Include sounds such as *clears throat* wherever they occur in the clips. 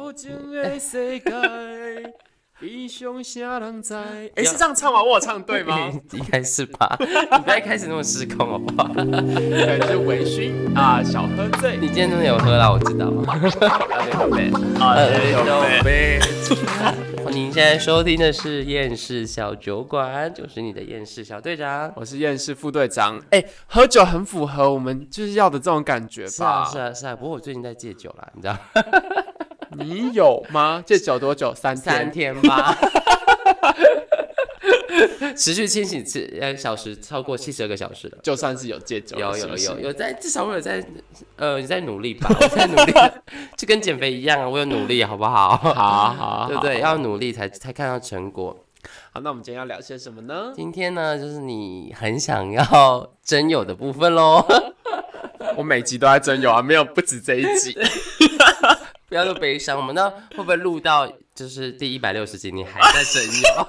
无情的世界，英雄啥人知？哎，是这样唱吗？我有唱对吗？*laughs* 应该是吧。你不要开始那么失控好不好？对，是微醺啊，小喝醉。你今天真的有喝啦，我知道。*laughs* 啊，有杯。您现在收听的是厌世小酒馆，就是你的厌世小队长，我是厌世副队长。哎，喝酒很符合我们就是要的这种感觉吧？是啊，是啊，是啊。不过我最近在戒酒啦，你知道？你有吗？*laughs* 戒酒多久？三三天吧。*laughs* 持续清醒次呃小时超过七十二个小时的，就算是有戒酒，有有有有在至少我有在呃你在努力吧，我在努力，*laughs* 就跟减肥一样啊，我有努力，好不好？好好，对不对？要努力才才看到成果。好，那我们今天要聊些什么呢？今天呢，就是你很想要真有的部分喽。我每集都在真有啊，没有不止这一集。不要那么悲伤，我们那会不会录到就是第一百六十集，你还在真有？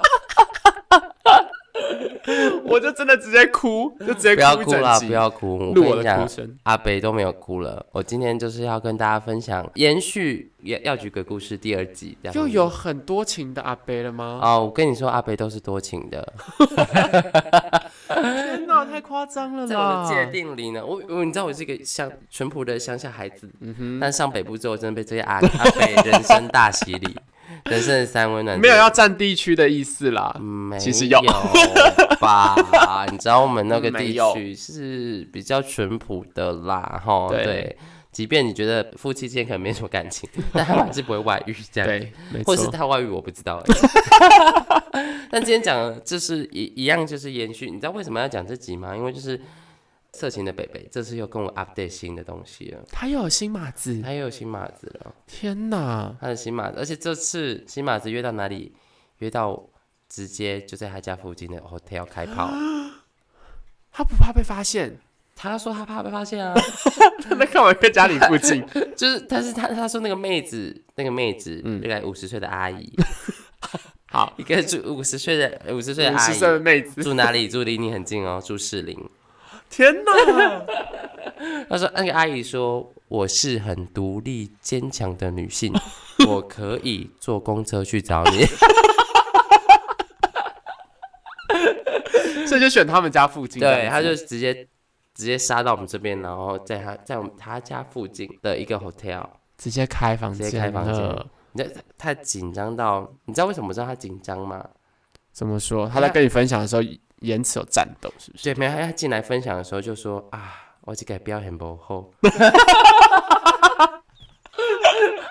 *laughs* 我就真的直接哭，就直接不要哭了，不要哭。我跟你讲，阿北都没有哭了。我今天就是要跟大家分享延续《药药局鬼故事》第二集，就有很多情的阿北了吗？哦，我跟你说，阿北都是多情的。*laughs* 天哪，*laughs* 太夸张了！在我的界定里呢，我我你知道我是一个乡淳朴的乡下孩子，嗯哼。但上北部之后，真的被这些阿 *laughs* 阿北人生大洗礼。*laughs* 人生的三温暖，没有要占地区的意思啦。没其实有吧？你知道我们那个地区是比较淳朴的啦，哈。对，即便你觉得夫妻之间可能没什么感情，*laughs* 但他们还是不会外遇这样。对，或者是他外遇，我不知道。*laughs* 但今天讲就是一一样，就是延续。你知道为什么要讲这集吗？因为就是。色情的北北，这次又跟我 update 新的东西了。他又有新码子，他又有新码子了。天哪，他的新码子，而且这次新码子约到哪里？约到直接就在他家附近的 hotel 开炮。*gasps* 他不怕被发现？他说他怕被发现啊。*laughs* 他在干嘛？在家里附近？*laughs* 就是，但是他他说那个妹子，那个妹子，嗯，大概五十岁的阿姨。*laughs* 好，一个住五十岁的五十岁的阿姨，妹子住哪里？住离你很近哦，住士林。天哪！他说：“那个阿姨说我是很独立坚强的女性，我可以坐公车去找你。”所以就选他们家附近。对，他就直接直接杀到我们这边，然后在他在我们他家附近的一个 hotel 直接开房间，直接开房间。你知道太紧张到，你知道为什么知道他紧张吗？怎么说？他在跟你分享的时候。言辞有战斗，是不是？对，没有。他进来分享的时候就说：“啊，我这个表现不好。*laughs* ”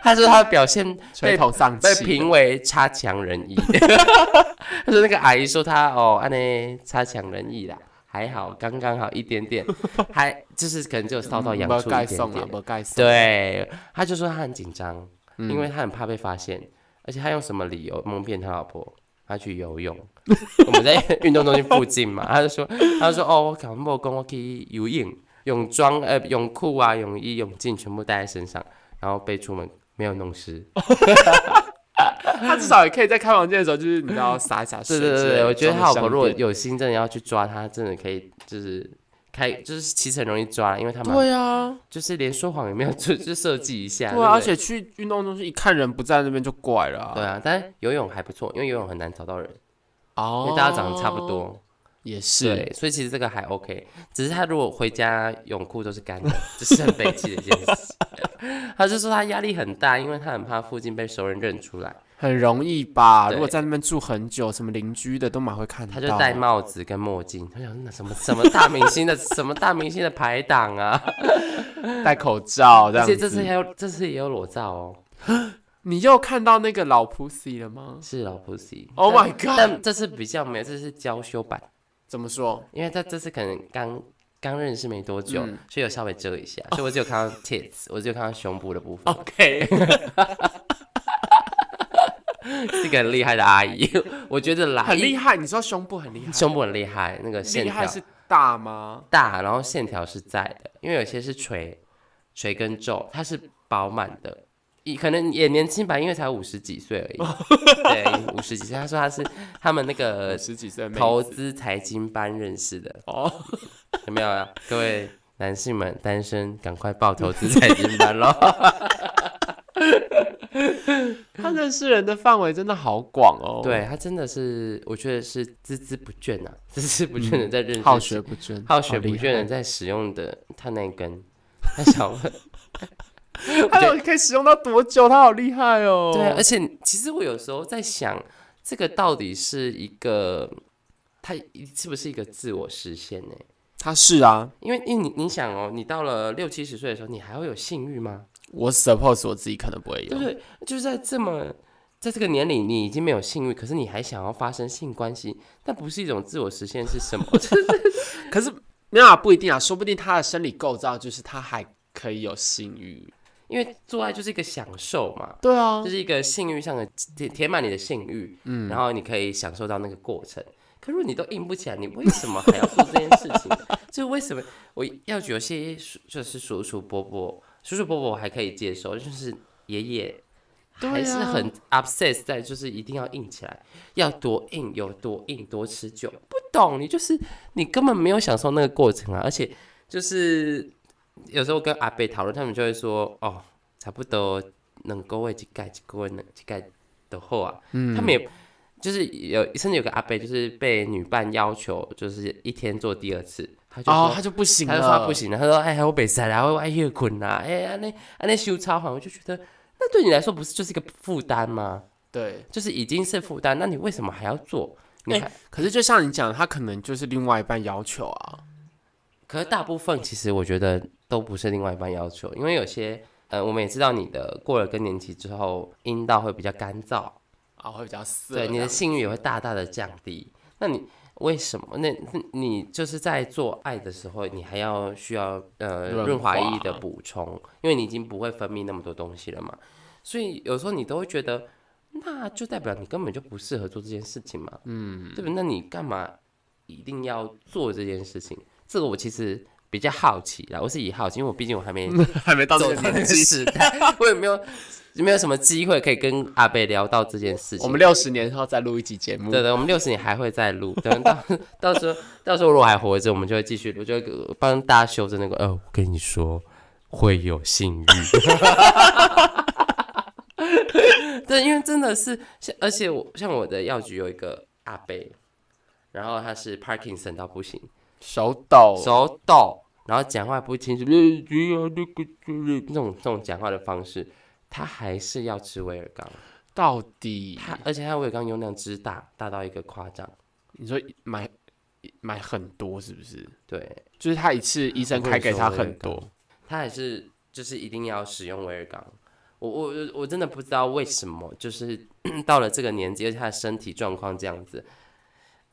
他说他的表现被被评为差强人意。*laughs* 他说那个阿姨说他哦，安尼差强人意啦，还好，刚刚好一点点，*laughs* 还就是可能就烧到痒出一点点。对，他就说他很紧张，因为他很怕被发现，而且他用什么理由蒙骗他老婆？他去游泳，*laughs* 我们在运动中心附近嘛，*laughs* 他就说，他就说，哦，我考莫跟我可以游泳，泳装呃泳裤啊泳衣泳镜全部带在身上，然后被出门没有弄湿。*laughs* 他至少也可以在开房间的时候，就是你知道洒洒水。对对对，我觉得他老婆如果有心，真的要去抓他，真的可以就是开，就是其实很容易抓，因为他们对啊，就是连说谎也没有就就设计一下。对，而且去运动中心一看人不在那边就怪了。对啊，但游泳还不错，因为游泳很难找到人哦，因为大家长得差不多。也是，对，所以其实这个还 OK，只是他如果回家泳裤都是干的，这是很悲戚的一件事。*laughs* 他就说他压力很大，因为他很怕附近被熟人认出来。很容易吧？如果在那边住很久，什么邻居的都蛮会看到。他就戴帽子跟墨镜，他想那什么什么大明星的 *laughs* 什么大明星的排档啊，戴口罩这样。而且这次还有这次也有裸照哦。*gasps* 你又看到那个老 pussy 了吗？是老 pussy。Oh my god！但这次比较没有，这是娇羞版。怎么说？因为他这次可能刚刚认识没多久，所以有稍微遮一下，所以我只有看到 tits，我只有看到胸部的部分。OK。*laughs* *laughs* 是个很厉害的阿姨，*laughs* 我觉得啦，很厉害。你说胸部很厉害，胸部很厉害，那个线条是大吗？大，然后线条是在的，因为有些是垂垂跟皱，它是饱满的，可能也年轻吧，因为才五十几岁而已。*laughs* 对，五十几岁。他说他是他们那个十几岁投资财经班认识的。哦，有没有啊？各位男性们，单身赶快报投资财经班喽！*laughs* 他认识人的范围真的好广哦。对他真的是，我觉得是孜孜不倦呐，孜孜不倦的在认识，好学不倦，好学不倦的在使用的他那根。*laughs* 他想问，*laughs* 他可以使用到多久？他好厉害哦。对，而且其实我有时候在想，这个到底是一个，他是不是一个自我实现呢？他是啊，因为因为你你想哦，你到了六七十岁的时候，你还会有性欲吗？我 suppose 我自己可能不会有，对，就是在这么在这个年龄，你已经没有性欲，可是你还想要发生性关系，那不是一种自我实现是什么？*laughs* 可是没有啊，不一定啊，说不定他的生理构造就是他还可以有性欲，因为做爱就是一个享受嘛，对啊，就是一个性欲上的填填满你的性欲，嗯，然后你可以享受到那个过程。可如果你都硬不起来，你为什么还要做这件事情？*laughs* 就为什么我要有些就是叔叔伯伯、叔叔伯伯我还可以接受，就是爷爷还是很 obsess 在就是一定要硬起来，要多硬有多硬多持久。不懂你就是你根本没有享受那个过程啊！而且就是有时候跟阿贝讨论，他们就会说哦，差不多能够为几盖几个能几盖的后啊，他们也。就是有甚至有个阿伯，就是被女伴要求，就是一天做第二次，他就哦，他就不行，他就说他不行了。他说：“哎，我北塞啦，我爱夜困啦，哎，那那修超好，我就觉得那对你来说不是就是一个负担吗？对，就是已经是负担，那你为什么还要做？你还可是就像你讲，他可能就是另外一半要求啊。可是大部分其实我觉得都不是另外一半要求，因为有些呃，我们也知道你的过了更年期之后，阴道会比较干燥。啊，会比较涩，对，你的性欲也会大大的降低。那你为什么？那你就是在做爱的时候，你还要需要呃润滑液的补充，因为你已经不会分泌那么多东西了嘛。所以有时候你都会觉得，那就代表你根本就不适合做这件事情嘛。嗯，对不？那你干嘛一定要做这件事情？这个我其实比较好奇啦，我是以好奇，因为我毕竟我还没 *laughs* 还没到这个年纪，时代，*laughs* 我也没有。有没有什么机会可以跟阿贝聊到这件事情？我们六十年后再录一集节目。对对，我们六十年还会再录。等到 *laughs* 到时候，到时候如果还活着，我们就会继续录，就会帮大家修正那个。呃，我跟你说，会有性欲。对，因为真的是，而且我像我的药局有一个阿贝，然后他是 Parkinson 到不行，手抖，手抖，然后讲话不清楚，那种这种讲话的方式。他还是要吃威尔刚，到底他，而且他威尔刚用量之大，大到一个夸张。你说买买很多是不是？对，就是他一次医生开给他很多，他还是就是一定要使用威尔刚。我我我真的不知道为什么，就是 *clears throat* 到了这个年纪，而且他的身体状况这样子，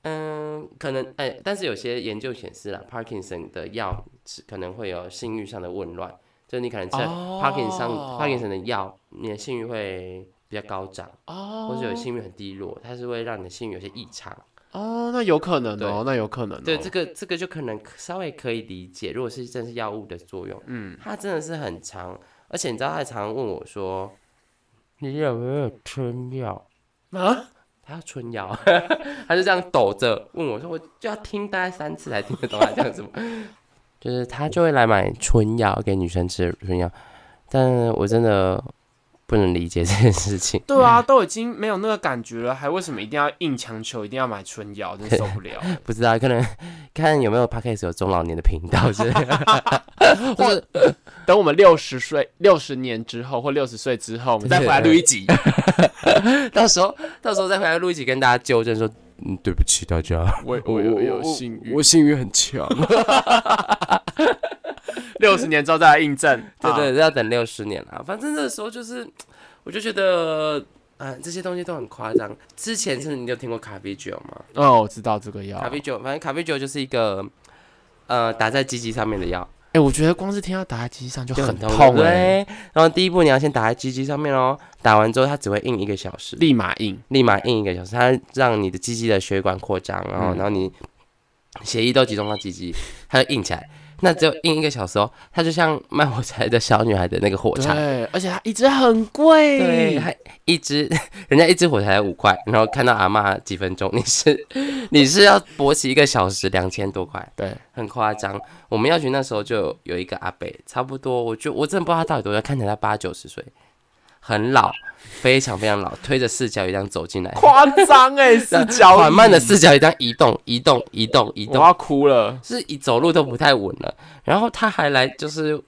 嗯，可能哎，但是有些研究显示了，Parkinson 的药可能会有性欲上的紊乱。就你可能吃 Parkinson Parkinson 的药，你的性欲会比较高涨，或者有性欲很低落，它是会让你的性欲有些异常。哦，那有可能哦，那有可能。对，这个这个就可能稍微可以理解，如果是真是药物的作用，嗯，它真的是很长，而且你知道他常问我说，你有没有吃药啊？他要春药，*laughs* 他就这样抖着问我说，我就要听大概三次才听得懂他讲什么。*laughs* 就是他就会来买春药给女生吃春药，但我真的不能理解 *laughs* 这件事情。对啊，都已经没有那个感觉了，还为什么一定要硬强求一定要买春药？真受不了。*laughs* 不知道，可能 *laughs* 看有没有 podcast 有中老年的频道之类的，或者等我们六十岁、六十年之后或六十岁之后，我们再回来录一集。到时候，到时候再回来录一集，跟大家纠正说。嗯，对不起大家，我我有有性欲，我性欲很强。*laughs* 六十年之后再来印证，*laughs* 对对，要等六十年了。反正那时候就是，我就觉得，啊，这些东西都很夸张。之前是你有听过咖啡酒吗？哦，我知道这个药。咖啡酒，反正咖啡酒就是一个，呃，打在鸡鸡上面的药。哎，我觉得光是听到打在鸡鸡上就很痛哎。然后第一步你要先打在鸡鸡上面哦，打完之后它只会硬一个小时，立马硬，立马硬一个小时，它让你的鸡鸡的血管扩张，然后然后你血液都集中到鸡鸡，它就硬起来。那只有印一个小时哦，它就像卖火柴的小女孩的那个火柴，对，而且它一支很贵，对，还一支，*laughs* 人家一支火柴五块，然后看到阿妈几分钟，你是 *laughs* 你是要勃起一个小时两千多块，对，很夸张。我们要去那时候就有一个阿伯，差不多，我就我真的不知道他到底多大，看起来他八九十岁，很老，非常非常老，推着四脚椅这样走进来，夸张哎，*laughs* 四脚缓慢的四脚椅这样移动，移动，移动，移动，我要哭了，是一走路都不太稳了。然后他还来，就是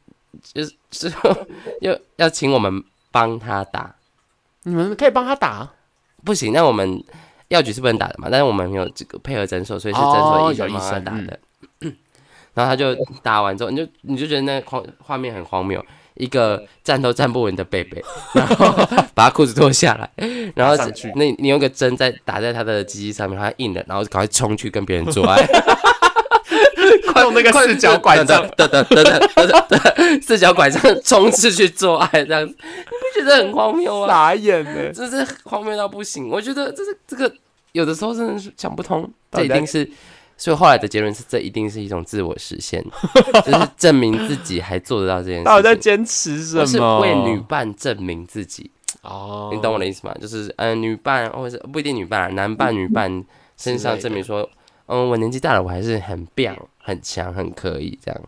就是之后要要请我们帮他打，你们可以帮他打？不行，那我们药局是不能打的嘛，但是我们没有这个配合诊所，所以是诊所医生帮他打的。然后他就打完之后，你就你就觉得那画画面很荒谬。一个站都站不稳的贝贝，*laughs* 然后把他裤子脱下来，*laughs* 然后那你用个针在打在他的鸡鸡上面，他硬了，然后赶快冲去跟别人做爱，*laughs* 用那个四脚拐杖，等等等等等等，四脚拐杖冲刺去做爱，这样你不觉得很荒谬啊？傻眼呢，这是荒谬到不行。我觉得这是这个有的时候真的是想不通，这一定是。所以后来的结论是，这一定是一种自我实现，*laughs* 就是证明自己还做得到这件事。到底在坚持什么？是为女伴证明自己哦。你懂我的意思吗？就是嗯，女伴或者不一定女伴，男伴女伴身上证明说，嗯，我年纪大了，我还是很棒、很强、很可以这样。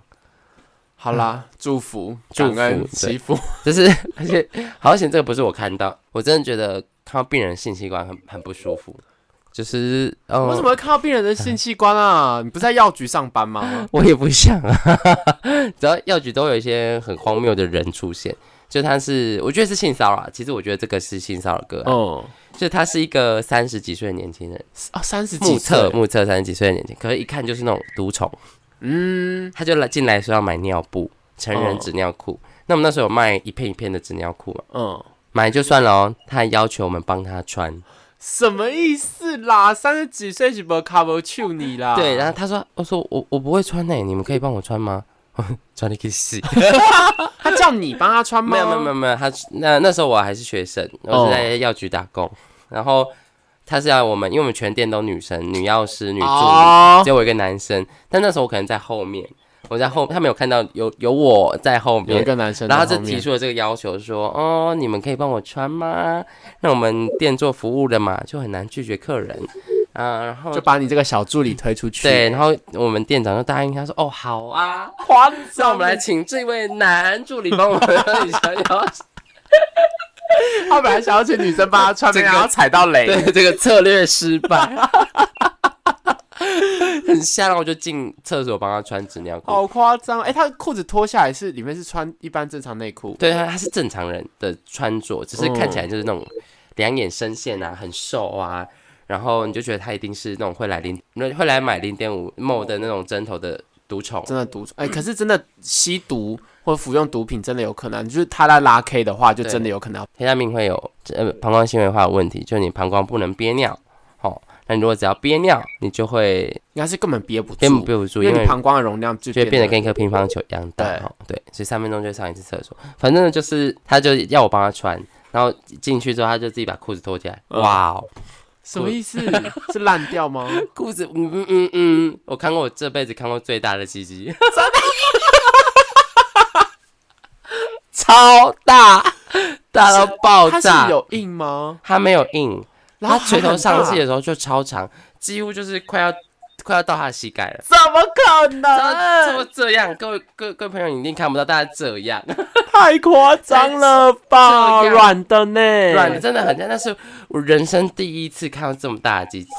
好啦，祝福、祝福、祈福，就是而且好险，这个不是我看到，我真的觉得看到病人性器官很很不舒服。就是，为什么会看到病人的性器官啊？你不是在药局上班吗？*laughs* 我也不想啊，*laughs* 只要药局都有一些很荒谬的人出现，就他是，我觉得是性骚扰。其实我觉得这个是性骚扰哥，哦，就他是一个三十几岁的年轻人啊，三十目测目测三十几岁的年轻，可是一看就是那种毒虫，嗯，他就来进来说要买尿布，成人纸尿裤。那我们那时候有卖一片一片的纸尿裤嘛，嗯，买就算了哦，他还要求我们帮他穿。什么意思啦？三十几岁是不 cover 去你啦？对，然后他说：“我说我我不会穿呢，你们可以帮我穿吗？” *laughs* 穿你可以试。*laughs* 他叫你帮他穿吗？没有没有没有没有，他那那时候我还是学生，我是在药局打工。然后他是要我们，因为我们全店都女生，女药师、女助理，只有我一个男生。但那时候我可能在后面。我在后，他没有看到有有我在后面，有一个男生，然后就提出了这个要求，说：“哦，你们可以帮我穿吗？那我们店做服务的嘛，就很难拒绝客人啊。”然后就把你这个小助理推出去。对，然后我们店长就答应他说：“哦，好啊，让我们来请这位男助理帮我们想要。” *laughs* 他本来想要请女生帮他穿，然后踩到雷，对，这个策略失败。*laughs* 很吓，然后我就进厕所帮他穿纸尿裤。好夸张！哎，他裤子脱下来是里面是穿一般正常内裤。对，他他是正常人的穿着，只是看起来就是那种两眼深陷啊，很瘦啊。然后你就觉得他一定是那种会来零会来买零点五毛的那种针头的毒虫，真的毒虫。哎，可是真的吸毒或服用毒品真的有可能，就是他在拉 K 的话，就真的有可能。黑大命会有呃膀胱纤维化的问题，就是你膀胱不能憋尿。那如果只要憋尿，你就会应该是根本憋不住，根本憋不住，因为膀胱的容量就就变得跟一颗乒乓球一样大。对，所以三分钟就上一次厕所。反正就是他就要我帮他穿，然后进去之后他就自己把裤子脱起来。哇哦，什么意思？*laughs* 是烂掉吗？*laughs* 裤子嗯嗯嗯嗯，我看过我这辈子看过最大的鸡鸡，*laughs* 超大，大到爆炸。它是有硬吗？它没有硬。他垂头丧气的时候就超长，几乎就是快要快要到他的膝盖了。怎么可能？怎么这样？各位各各位朋友，你一定看不到，大家这样，*laughs* 太夸张了 *laughs* 吧？软的呢？软的真的很像，那是我人生第一次看到这么大的机器，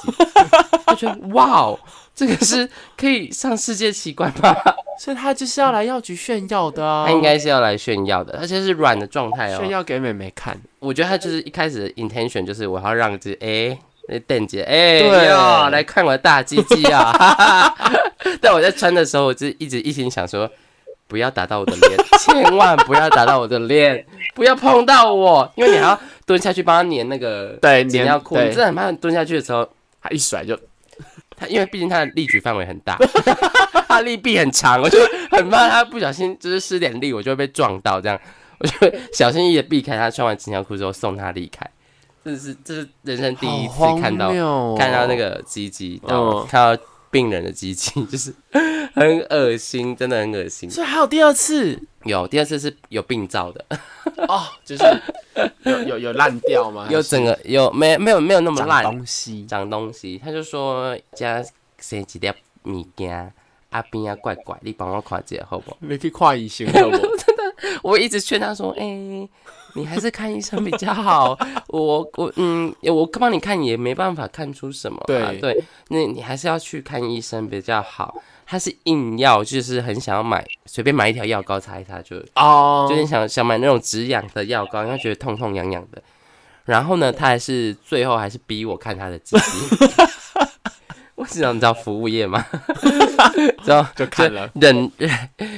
*laughs* 我觉得哇哦，这个是可以上世界奇观吗？*laughs* 所以他就是要来药局炫耀的啊！他应该是要来炫耀的，而且是软的状态哦，炫耀给妹妹看。我觉得他就是一开始的 intention 就是我要让这哎那邓姐哎哟来看我的大鸡鸡啊！*laughs* 但我在穿的时候，我就一直一心想说，不要打到我的脸，*laughs* 千万不要打到我的脸，不要碰到我，因为你还要蹲下去帮他粘那个对粘尿裤，你真的很怕蹲下去的时候他一甩就他，因为毕竟他的力举范围很大。*laughs* 他力臂很长，我就很怕他不小心就是失点力，我就会被撞到。这样，我就会小心翼翼的避开他。穿完纸尿裤之后，送他离开。这是这是人生第一次看到看到那个鸡鸡，然后看到病人的机器，*laughs* 就是很恶心，真的很恶心。所以还有第二次，有第二次是有病灶的哦，就是有有有烂掉吗？*laughs* 有整个有没没有没有那么烂东西长东西，他就说加生几粒物件。阿边啊怪怪，你帮我看一下好不？你去看医生好不？*laughs* *laughs* 我一直劝他说：“哎，你还是看医生比较好。我我嗯，我帮你看也没办法看出什么。对对，那你还是要去看医生比较好。他是硬要，就是很想要买，随便买一条药膏擦一擦就哦，就是想想买那种止痒的药膏，因为觉得痛痛痒痒的。然后呢，他还是最后还是逼我看他的鸡鸡。*laughs* 我是想知道服务业吗？*laughs* 知道就看了，忍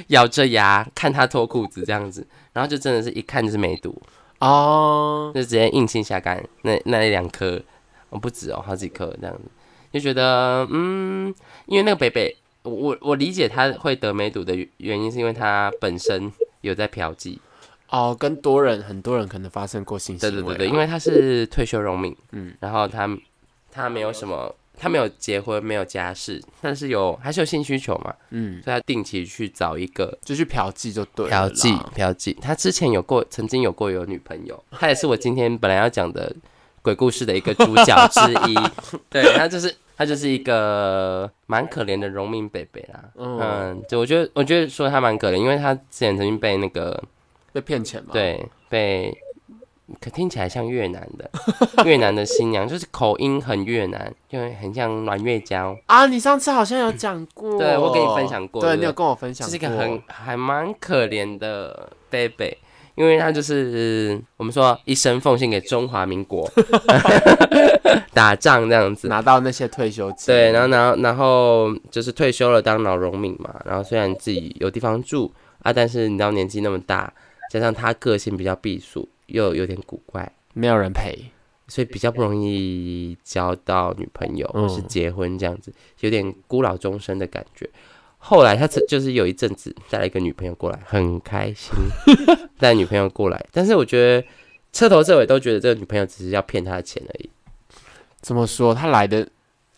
咬着牙看他脱裤子这样子，然后就真的是一看就是梅毒。哦，就直接硬性下肝，那那一两颗。哦不止哦，好几颗这样子，就觉得嗯，因为那个北北，我我理解他会得梅毒的原因，是因为他本身有在嫖妓。哦，跟多人很多人可能发生过性行为，对对对对，因为他是退休农民，嗯，然后他他没有什么。他没有结婚，没有家室，但是有还是有性需求嘛？嗯，所以他定期去找一个，就去嫖妓就对了。嫖妓，嫖妓。他之前有过，曾经有过有女朋友，他也是我今天本来要讲的鬼故事的一个主角之一。*laughs* 对，他就是他就是一个蛮可怜的农民北北啦。嗯，就我觉得我觉得说他蛮可怜，因为他之前曾经被那个被骗钱嘛。对，被。可听起来像越南的 *laughs* 越南的新娘，就是口音很越南，就很像阮月娇啊。你上次好像有讲过，对我跟你分享过，对你有跟我分享，是一个很还蛮可怜的 baby，因为他就是我们说一生奉献给中华民国，*laughs* 打仗这样子，拿到那些退休金。对，然后然后然后就是退休了当老农民嘛，然后虽然自己有地方住啊，但是你知道年纪那么大，加上他个性比较避暑。又有点古怪，没有人陪，所以比较不容易交到女朋友或是结婚这样子，有点孤老终生的感觉。后来他就是有一阵子带了一个女朋友过来，很开心 *laughs* 带女朋友过来，但是我觉得彻头彻尾都觉得这个女朋友只是要骗他的钱而已。怎么说？他来的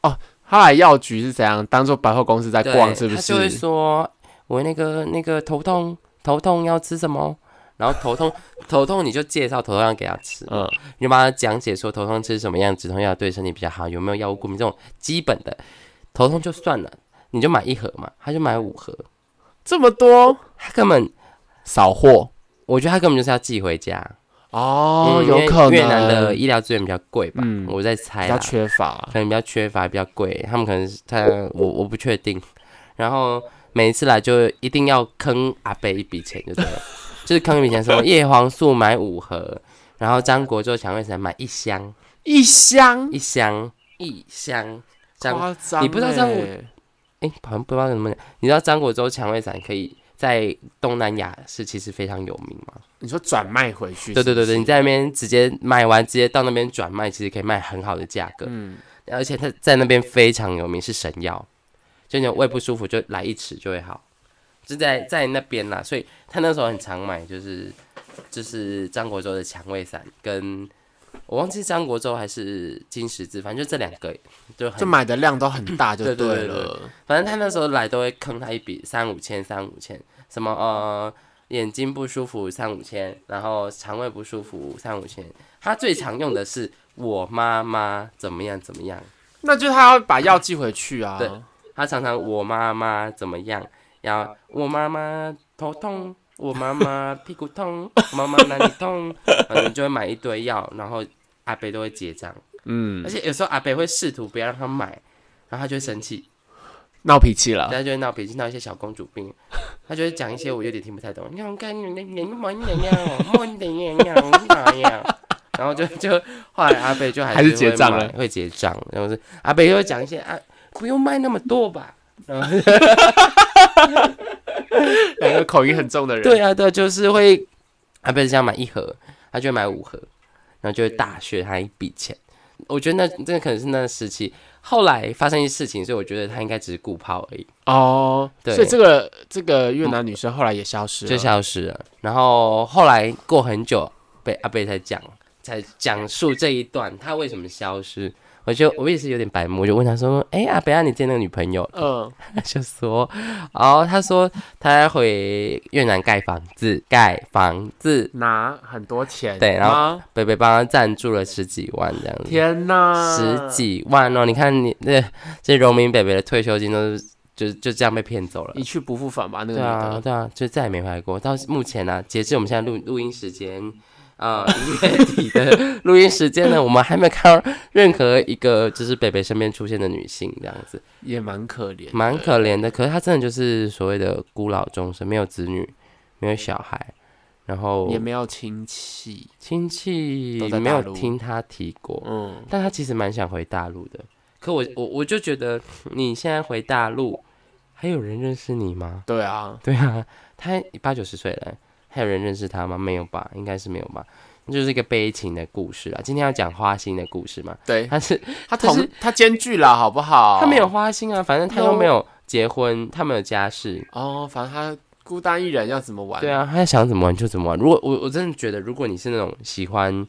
哦，他来药局是怎样？当做百货公司在逛，是不是？他就会说：“我那个那个头痛，头痛要吃什么？”然后头痛，*laughs* 头痛你就介绍头痛药给他吃，嗯，你就帮他讲解说头痛吃什么样止痛药对身体比较好，有没有药物过敏这种基本的。头痛就算了，你就买一盒嘛，他就买五盒，这么多，他根本扫货。我觉得他根本就是要寄回家哦，有可能越南的医疗资源比较贵吧，嗯，我在猜，比较缺乏，可能比较缺乏，比较贵，他们可能是他我我不确定。然后每一次来就一定要坑阿贝一笔钱，就对了。*laughs* 就是坑以前什么叶黄素买五盒，然后张国周蔷薇散买 *laughs* 一箱，一箱一箱一箱，夸张！你不知道张国，哎，好像不知道怎么讲。你知道张国周蔷薇散可以在东南亚是其实非常有名吗？你说转卖回去？对对对对，你在那边直接买完，直接到那边转卖，其实可以卖很好的价格。嗯，而且它在那边非常有名，是神药，就你胃不舒服就来一匙就会好。是在在那边啦，所以他那时候很常买，就是就是张国周的蔷薇散，跟我忘记张国周还是金十字，反正就这两个，就就买的量都很大，就对了。反正他那时候来都会坑他一笔三五千，三五千，什么呃眼睛不舒服三五千，然后肠胃不舒服三五千。他最常用的是我妈妈怎么样怎么样，那就他要把药寄回去啊。对，他常常我妈妈怎么样。要我妈妈头痛，我妈妈屁股痛，*laughs* 妈妈哪里痛，反正就会买一堆药，然后阿北都会结账。嗯，而且有时候阿北会试图不要让他买，然后他就会生气，闹脾气了。他就会闹脾气，闹一些小公主病。他就会讲一些我有点听不太懂。你看，你你你摸你怎样，摸你怎样，哪样？然后就 *laughs* 就后来阿北就还是结账了，会结账。然后是阿北又会讲一些啊，不用卖那么多吧。*laughs* 两个口音很重的人，对啊，对，就是会，他不是想买一盒，他就买五盒，然后就会大削他一笔钱。我觉得那这个可能是那时期，后来发生一些事情，所以我觉得他应该只是顾泡而已。哦，对，所以这个这个越南女生后来也消失了，就消失了。然后后来过很久，被阿贝才讲，才讲述这一段，他为什么消失。我就我也是有点白目，我就问他说：“哎阿北啊，你见那个女朋友？”嗯，*laughs* 他就说：“哦，他说他要回越南盖房子，盖房子拿很多钱，对，然后北北帮他赞助了十几万这样子。天哪，十几万哦！你看你那这农民北北的退休金都是。”就就这样被骗走了，一去不复返吧？那个对啊，对啊，就再也没回来过。到目前呢，截至我们现在录录音时间。啊，一月底的录音时间呢，我们还没看到任何一个就是北北身边出现的女性这样子，*laughs* 也蛮可怜，蛮可怜的。可是她真的就是所谓的孤老终生，没有子女，没有小孩，然后也没有亲戚，亲戚没有听他提过。嗯，但他其实蛮想回大陆的。可我我我就觉得，你现在回大陆，还有人认识你吗？对啊，对啊，他八九十岁了。还有人认识他吗？没有吧，应该是没有吧。那就是一个悲情的故事啊。今天要讲花心的故事嘛？对，他是他同他兼具了，好不好？他没有花心啊，反正他又没有结婚，他没有家室哦。反正他孤单一人，要怎么玩？对啊，他想怎么玩就怎么玩。如果我我真的觉得，如果你是那种喜欢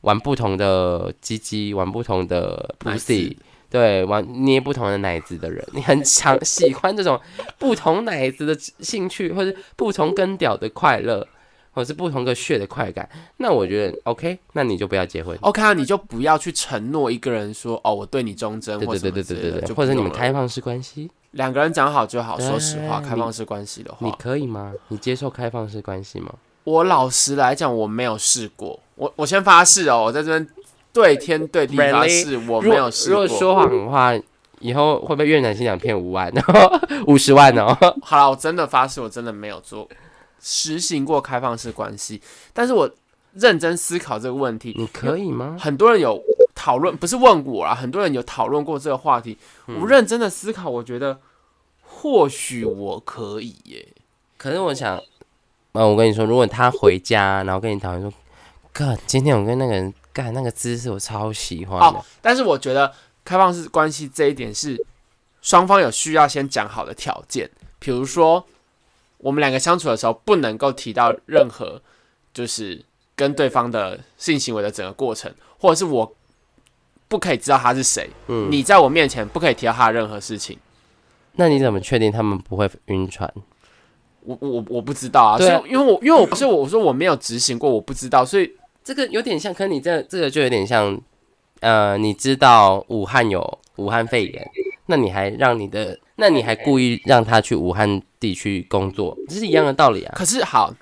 玩不同的鸡鸡，玩不同的 pussy。对，玩捏不同的奶子的人，你很 *laughs* 强喜欢这种不同奶子的兴趣，或者不同根屌的快乐，或者是不同个血的快感，那我觉得 OK，那你就不要结婚。OK 啊，你就不要去承诺一个人说哦，我对你忠贞，对对对对对对，或者你们开放式关系，两个人讲好就好。说实话，开放式关系的话，你可以吗？你接受开放式关系吗？我老实来讲，我没有试过。我我先发誓哦，我在这边。对天对地发誓，我没有试过。如果说谎的话，以后会被越南新娘骗五万，然后五十万哦。*laughs* *laughs* 好了，我真的发誓，我真的没有做实行过开放式关系。但是我认真思考这个问题，你可以吗？很多人有讨论，不是问我啊，很多人有讨论过这个话题。我认真的思考，我觉得或许我可以耶。可是我想，嗯，我跟你说，如果他回家，然后跟你讨论说，哥，今天我跟那个人。干那个姿势我超喜欢的，但是我觉得开放式关系这一点是双方有需要先讲好的条件，比如说我们两个相处的时候不能够提到任何就是跟对方的性行为的整个过程，或者是我不可以知道他是谁，嗯，你在我面前不可以提到他的任何事情。那你怎么确定他们不会晕船？我我我不知道啊，所以因为我因为我不是我说我没有执行过，我不知道，所以。这个有点像，可你这这个就有点像，呃，你知道武汉有武汉肺炎，那你还让你的，那你还故意让他去武汉地区工作，这是一样的道理啊。可是好，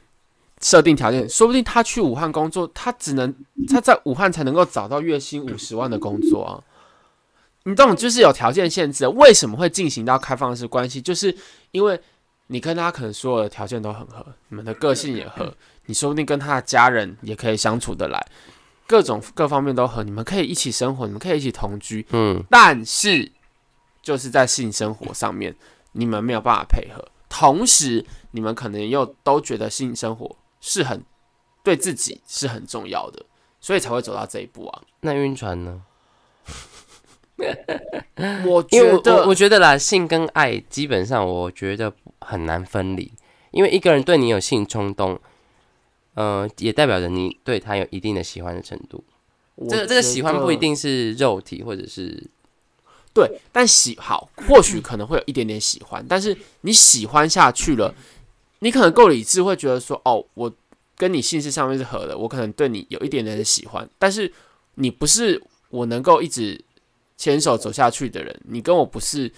设定条件，说不定他去武汉工作，他只能他在武汉才能够找到月薪五十万的工作啊。你这种，就是有条件限制。为什么会进行到开放式关系？就是因为你跟他可能所有的条件都很合，你们的个性也合。你说不定跟他的家人也可以相处得来，各种各方面都和你们可以一起生活，你们可以一起同居。嗯，但是就是在性生活上面，你们没有办法配合。同时，你们可能又都觉得性生活是很对自己是很重要的，所以才会走到这一步啊。那晕船呢？*laughs* 我觉得，我觉得啦，性跟爱基本上我觉得很难分离，因为一个人对你有性冲动。呃，也代表着你对他有一定的喜欢的程度。这个这个喜欢不一定是肉体，或者是对，但喜好或许可能会有一点点喜欢，但是你喜欢下去了，你可能够理智，会觉得说，哦，我跟你性事上面是合的，我可能对你有一点点的喜欢，但是你不是我能够一直牵手走下去的人，你跟我不是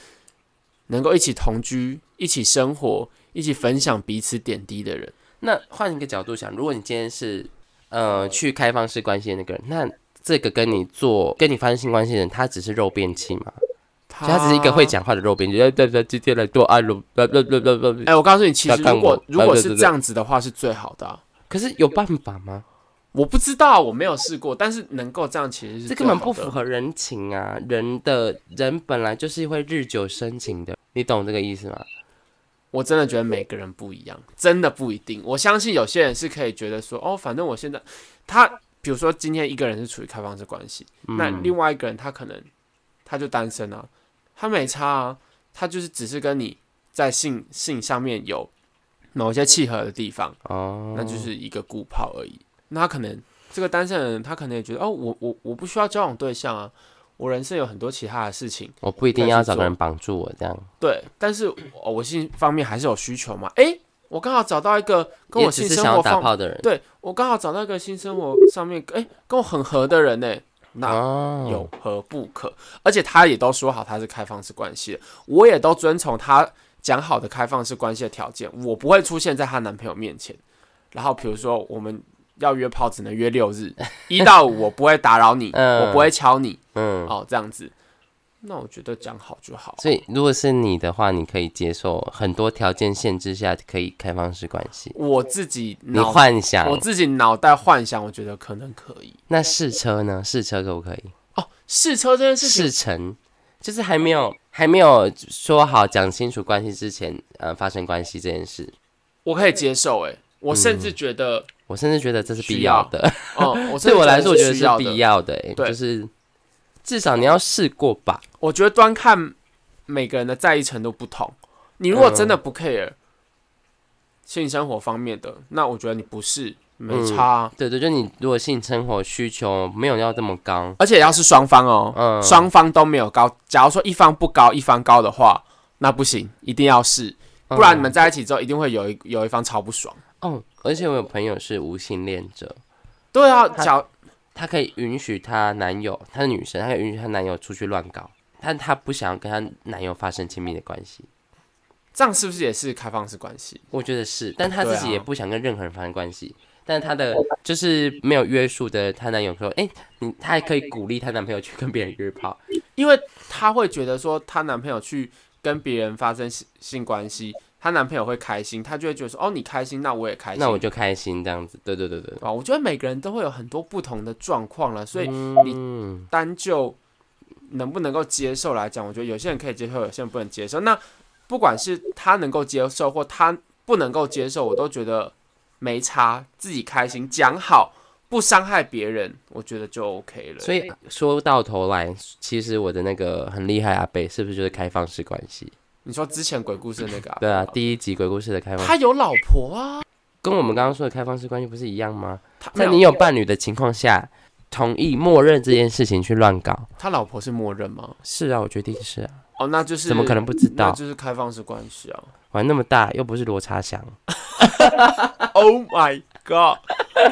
能够一起同居、一起生活、一起分享彼此点滴的人。那换一个角度想，如果你今天是呃去开放式关系的那个人，那这个跟你做跟你发生性关系的人，他只是肉便器嘛？他只是一个会讲话的肉便器。对对对，今天来做爱肉，不不不不不。哎，我告诉你，其实如果如果是这样子的话，是最好的。可是有办法吗？我不知道，我没有试过。但是能够这样，其实是这根本不符合人情啊！人的人本来就是会日久生情的，你懂这个意思吗？我真的觉得每个人不一样，真的不一定。我相信有些人是可以觉得说，哦，反正我现在他，比如说今天一个人是处于开放式关系，那另外一个人他可能他就单身啊，他没差啊，他就是只是跟你在性性上面有某些契合的地方，哦，那就是一个固炮而已。那他可能这个单身人，他可能也觉得，哦，我我我不需要交往对象啊。我人生有很多其他的事情，我不一定要找个人绑住我这样。对，但是我性方面还是有需求嘛。哎，我刚好找到一个跟我性生活打炮的人，对我刚好找到一个性生活上面哎跟我很合的人呢。那有何不可？而且他也都说好他是开放式关系，我也都遵从他讲好的开放式关系的条件，我不会出现在她男朋友面前。然后比如说我们要约炮只能约六日，一到五我不会打扰你，*laughs* 我不会敲你，嗯，哦这样子。那我觉得讲好就好。所以，如果是你的话，你可以接受很多条件限制下可以开放式关系。我自己你幻想，我自己脑袋幻想，我觉得可能可以。那试车呢？试车可不可以？哦，试车这件事情，试乘就是还没有还没有说好讲清楚关系之前，呃，发生关系这件事，我可以接受。哎，我甚至觉得，我甚至觉得这是必要的。哦，*laughs* 对我来说，我觉得是必要的。哎，就是。至少你要试过吧。我觉得端看每个人的在意程度不同。你如果真的不 care 性生活方面的，那我觉得你不是没差。对对，就你如果性生活需求没有要这么高，而且要是双方哦，双方都没有高。假如说一方不高，一方高的话，那不行，一定要试，不然你们在一起之后一定会有一有一方超不爽。哦，而且我有朋友是无性恋者。对啊，假。她可以允许她男友，她是女生，她可以允许她男友出去乱搞，但她不想要跟她男友发生亲密的关系，这样是不是也是开放式关系？我觉得是，但她自己也不想跟任何人发生关系，但她的就是没有约束的，她男友说，哎，你她还可以鼓励她男朋友去跟别人约炮，因为她会觉得说，她男朋友去跟别人发生性性关系。她男朋友会开心，她就会觉得说：“哦，你开心，那我也开心，那我就开心。”这样子，对对对对。啊，我觉得每个人都会有很多不同的状况了，所以你单就能不能够接受来讲，我觉得有些人可以接受，有些人不能接受。那不管是他能够接受或他不能够接受，我都觉得没差，自己开心，讲好不伤害别人，我觉得就 OK 了。所以说到头来，其实我的那个很厉害阿贝，是不是就是开放式关系？你说之前鬼故事那个？*laughs* 对啊，第一集鬼故事的开放，他有老婆啊，跟我们刚刚说的开放式关系不是一样吗？在你有伴侣的情况下，同意默认这件事情去乱搞，他老婆是默认吗？是啊，我决定是啊。哦，那就是怎么可能不知道？就是开放式关系啊，玩那么大，又不是罗查祥。*laughs* Oh my god！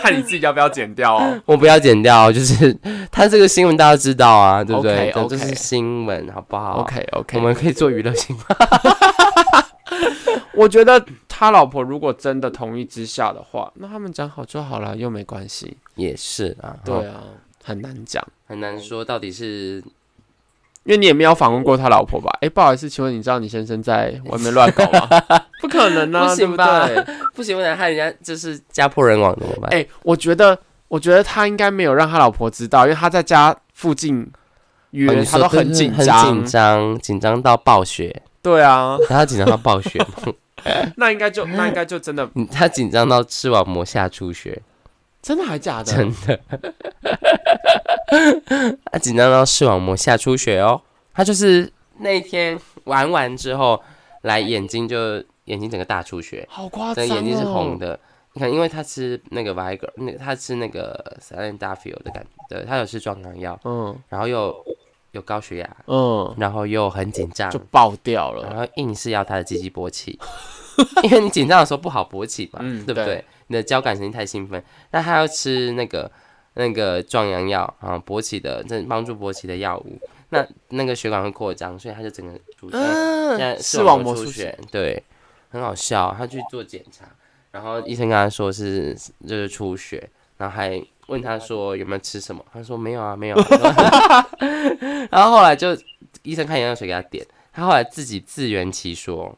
看你自己要不要剪掉哦。*laughs* 我不要剪掉，就是 *laughs* 他这个新闻大家知道啊，对不对？这是新闻，好不好？OK OK，我们可以做娱乐新闻。*laughs* 我觉得他老婆如果真的同意之下的话，那他们讲好就好了，又没关系。也是啊，对啊，很难讲，很难说到底是。因为你也没有访问过他老婆吧？哎，不好意思，请问你知道你先生在 *laughs* 外面乱搞吗？*laughs* 不可能啊，不行吧？*laughs* 不行，不能害人家就是家破人亡怎么办？哎，我觉得，我觉得他应该没有让他老婆知道，因为他在家附近约，他都很紧张，紧张，紧张到暴雪。对啊，他紧张到暴雪，那应该就那应该就真的，他紧张到吃完膜下出血。真的还假的？真的，他紧张到视网膜下出血哦。他就是那天玩完之后，来眼睛就眼睛整个大出血，好夸张哦。眼睛是红的，你看，因为他吃那个 Viagra，那他吃那个 s a l i n d a f i l 的感觉，对他有吃壮阳药，嗯，然后又有高血压，嗯，然后又很紧张，就爆掉了，然后硬是要他的鸡鸡勃起，*laughs* 因为你紧张的时候不好勃起嘛，对不对？你的交感神经太兴奋，那他要吃那个那个壮阳药啊，勃起的，这帮助勃起的药物，那那个血管会扩张，所以他就整个出现视网膜出血，对，很好笑。他去做检查，然后医生跟他说是就是出血，然后还问他说有没有吃什么，他说没有啊，没有。*laughs* 然后后来就医生开眼药水给他点，他后来自己自圆其说。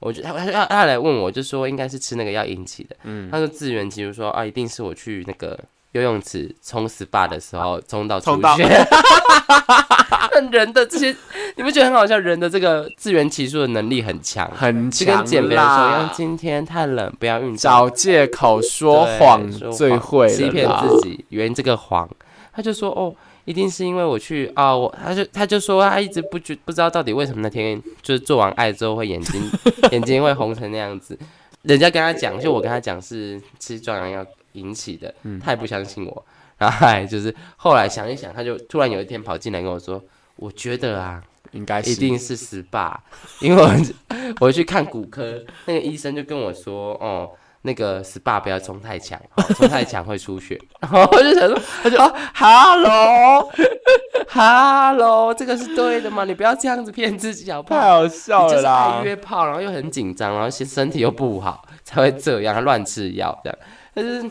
我觉得他他他来问我，就说应该是吃那个药引起的。嗯，他说自圆其说说啊，一定是我去那个游泳池冲 SPA 的时候冲到出血。*laughs* 人的这些你不觉得很好笑？人的这个自圆其说的能力很强，很强跟减肥的时候，今天太冷，不要运动，找借口说谎最会欺骗自己，圆这个谎。他就说哦。一定是因为我去啊，我他就他就说他一直不觉不知道到底为什么那天就是做完爱之后会眼睛 *laughs* 眼睛会红成那样子，人家跟他讲，就我跟他讲是吃壮阳药引起的，他也不相信我，然后还就是后来想一想，他就突然有一天跑进来跟我说，我觉得啊，应该一定是十八，因为我我去看骨科，那个医生就跟我说，哦。那个 SPA 不要冲太强，冲太强会出血。然后我就想说，他就 Hello，Hello，*laughs* 这个是对的吗？你不要这样子骗自己好不好？太好笑了啦！约炮，然后又很紧张，然后身身体又不好，才会这样乱吃药这样。但是不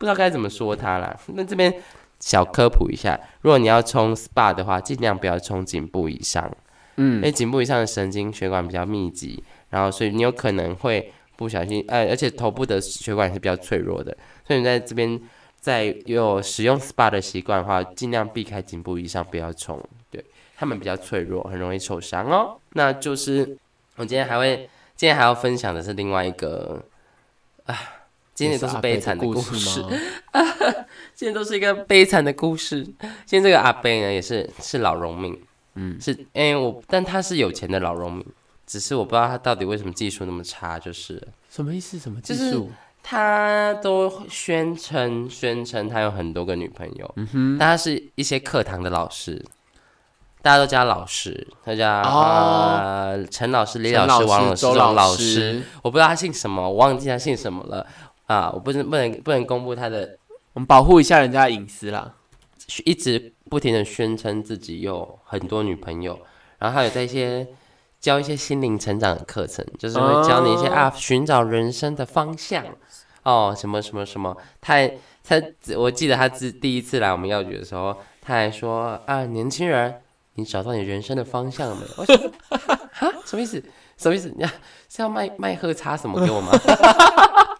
知道该怎么说他啦。那这边小科普一下，如果你要冲 SPA 的话，尽量不要冲颈部以上。嗯，因为颈部以上的神经血管比较密集，然后所以你有可能会。不小心，哎，而且头部的血管也是比较脆弱的，所以你在这边在有使用 SPA 的习惯的话，尽量避开颈部以上，不要冲，对他们比较脆弱，很容易受伤哦。那就是我今天还会，今天还要分享的是另外一个，啊，今天都是悲惨的故事啊，*laughs* 今天都是一个悲惨的故事。今天这个阿贝呢，也是是老农民，嗯，是，哎，我，但他是有钱的老农民。只是我不知道他到底为什么技术那么差，就是什么意思？什么技术？他都宣称宣称他有很多个女朋友，嗯哼，但他是一些课堂的老师，大家都叫老师，他叫呃陈老师、李老师、王老师、周老师，我不知道他姓什么，我忘记他姓什么了啊！我不能不能不能公布他的，我们保护一下人家的隐私啦。一直不停的宣称自己有很多女朋友，然后还有在一些。教一些心灵成长的课程，就是会教你一些啊，寻找人生的方向哦，什么什么什么。他他，我记得他自第一次来我们药局的时候，他还说啊，年轻人，你找到你人生的方向了没？我说 *laughs* 哈，什么意思？什么意思？你是要卖卖喝茶什么给我吗？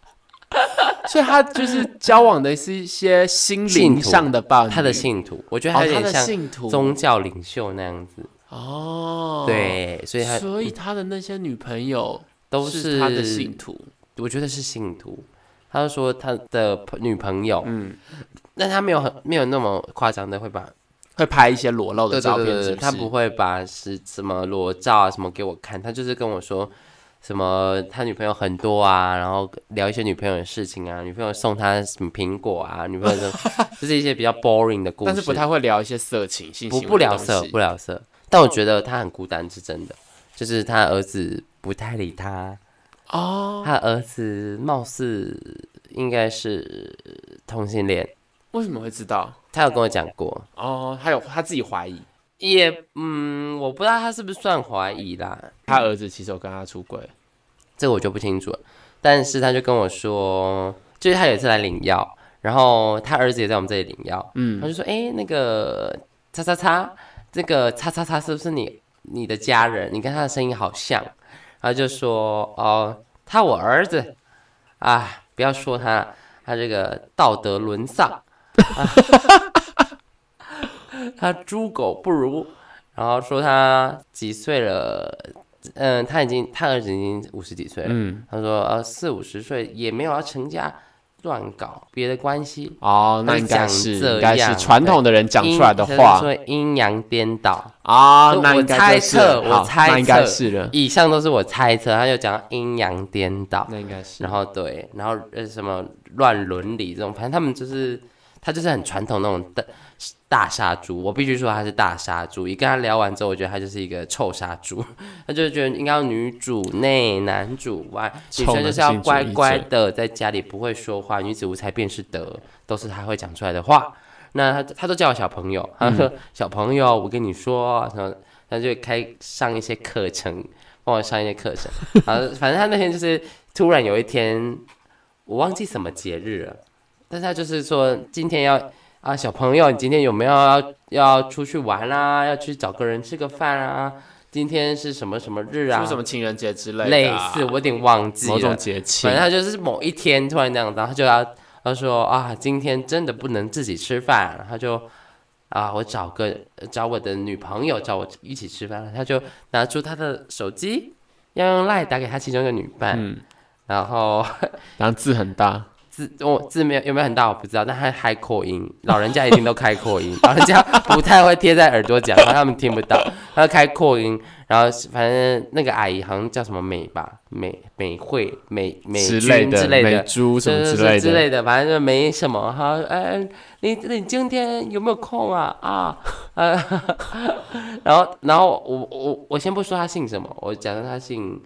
*laughs* 所以他就是交往的是一些心灵上的伴他的信徒，我觉得他有点像宗教领袖那样子。哦，对，所以他所以他的那些女朋友都是他的信徒，我觉得是信徒。他就说他的女朋友，嗯，但他没有很没有那么夸张的会把会拍一些裸露的照片，他不会把是什么裸照啊什么给我看，他就是跟我说什么他女朋友很多啊，然后聊一些女朋友的事情啊，女朋友送他什么苹果啊，女朋友就 *laughs* 就是一些比较 boring 的故事，但是不太会聊一些色情，不不聊色，不聊色。但我觉得他很孤单，是真的。就是他儿子不太理他哦。他儿子貌似应该是同性恋。为什么会知道？他有跟我讲过哦。他有他自己怀疑，也嗯，我不知道他是不是算怀疑啦。他儿子其实有跟他出轨，这个我就不清楚了。但是他就跟我说，就是他有一次来领药，然后他儿子也在我们这里领药。嗯，他就说：“哎，那个叉叉叉。”这个叉叉叉是不是你你的家人？你跟他的声音好像，然后就说哦，他我儿子啊，不要说他，他这个道德沦丧，啊 *laughs* 他猪狗不如，然后说他几岁了？嗯，他已经他儿子已经五十几岁了。嗯，他说呃四五十岁也没有要成家。乱搞别的关系哦，那应该是应该是传统的人讲出来的话，说阴阳颠倒啊。那我猜测，我猜测，应该是了。以上都是我猜测，他就讲阴阳颠倒，那应该是。然后对，然后呃什么乱伦理这种，反正他们就是他就是很传统那种大。大杀猪，我必须说他是大杀猪。一跟他聊完之后，我觉得他就是一个臭杀猪。*laughs* 他就觉得应该要女主内，男主外，女生就是要乖乖的在家里不会说话，女子无才便是德，都是他会讲出来的话。那他他都叫我小朋友，他 *laughs* 说小朋友，我跟你说，然后他就开上一些课程，帮我上一些课程。然后反正他那天就是突然有一天，我忘记什么节日了，但是他就是说今天要。啊，小朋友，你今天有没有要要出去玩啊？要去找个人吃个饭啊？今天是什么什么日啊？什么情人节之类的？类似，我有点忘记了。某种节气，反正他就是某一天突然那样，然后他就要他说啊，今天真的不能自己吃饭，他就啊，我找个找我的女朋友找我一起吃饭，他就拿出他的手机，要用赖打给他其中一个女伴，然后 *laughs* 然后字很大。字我字没有有没有很大我不知道，但他开扩音，老人家一定都开扩音，老人家不太会贴在耳朵讲，他们听不到。他开扩音，然后反正那个阿姨好像叫什么美吧，美美惠美美君之类的，美珠什么之类的之类的，反正就没什么哈。哎，你你今天有没有空啊？啊，呃，*laughs* 然后然后我我我先不说他姓什么，我假设他姓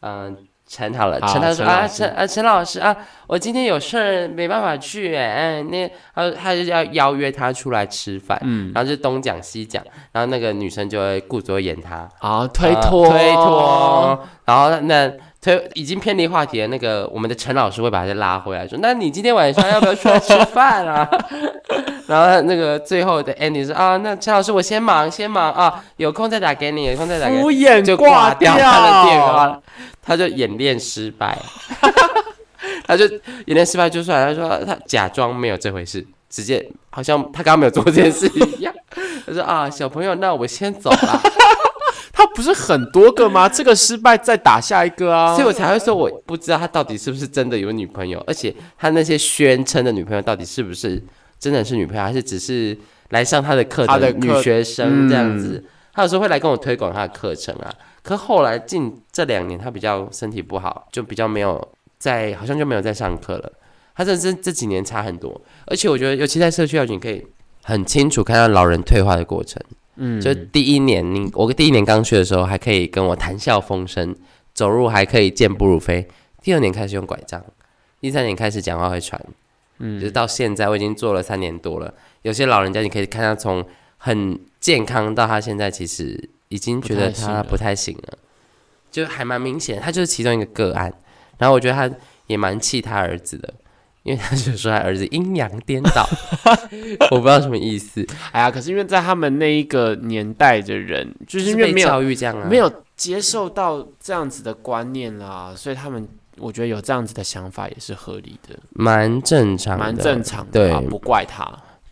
嗯。陈好了，陈他说啊，陈啊陈老师啊，我今天有事儿没办法去哎，那他他就要邀约他出来吃饭，嗯，然后就东讲西讲，然后那个女生就会故作演他。啊，推脱。推脱，然后那推已经偏离话题了那个我们的陈老师会把他拉回来，说那你今天晚上要不要出来吃饭啊？*laughs* 然后那个最后的 Andy 说啊，那陈老师我先忙先忙啊，有空再打给你，有空再打给你，敷衍就挂掉他的电话。他就演练失败，*laughs* 他就演练失败就算，他说他假装没有这回事，直接好像他刚刚没有做这件事一样。他说啊，小朋友，那我先走了。他不是很多个吗？这个失败再打下一个啊，所以我才会说我不知道他到底是不是真的有女朋友，而且他那些宣称的女朋友到底是不是真的是女朋友，还是只是来上他的课的女学生这样子？他有时候会来跟我推广他的课程啊。可后来近这两年，他比较身体不好，就比较没有在，好像就没有在上课了。他这这这几年差很多，而且我觉得，尤其在社区校你可以很清楚看到老人退化的过程。嗯，就第一年，你我第一年刚去的时候，还可以跟我谈笑风生，走路还可以健步如飞。第二年开始用拐杖，第三年开始讲话会喘。嗯，就是到现在，我已经做了三年多了。有些老人家，你可以看他从很健康到他现在，其实。已经觉得他不太行了，就还蛮明显，他就是其中一个个案。然后我觉得他也蛮气他儿子的，因为他就说他儿子阴阳颠倒，*laughs* 我不知道什么意思。哎呀，可是因为在他们那一个年代的人，就是因为没有教育这样，没有接受到这样子的观念啦，所以他们我觉得有这样子的想法也是合理的，蛮正常，蛮正常的，对，不怪他。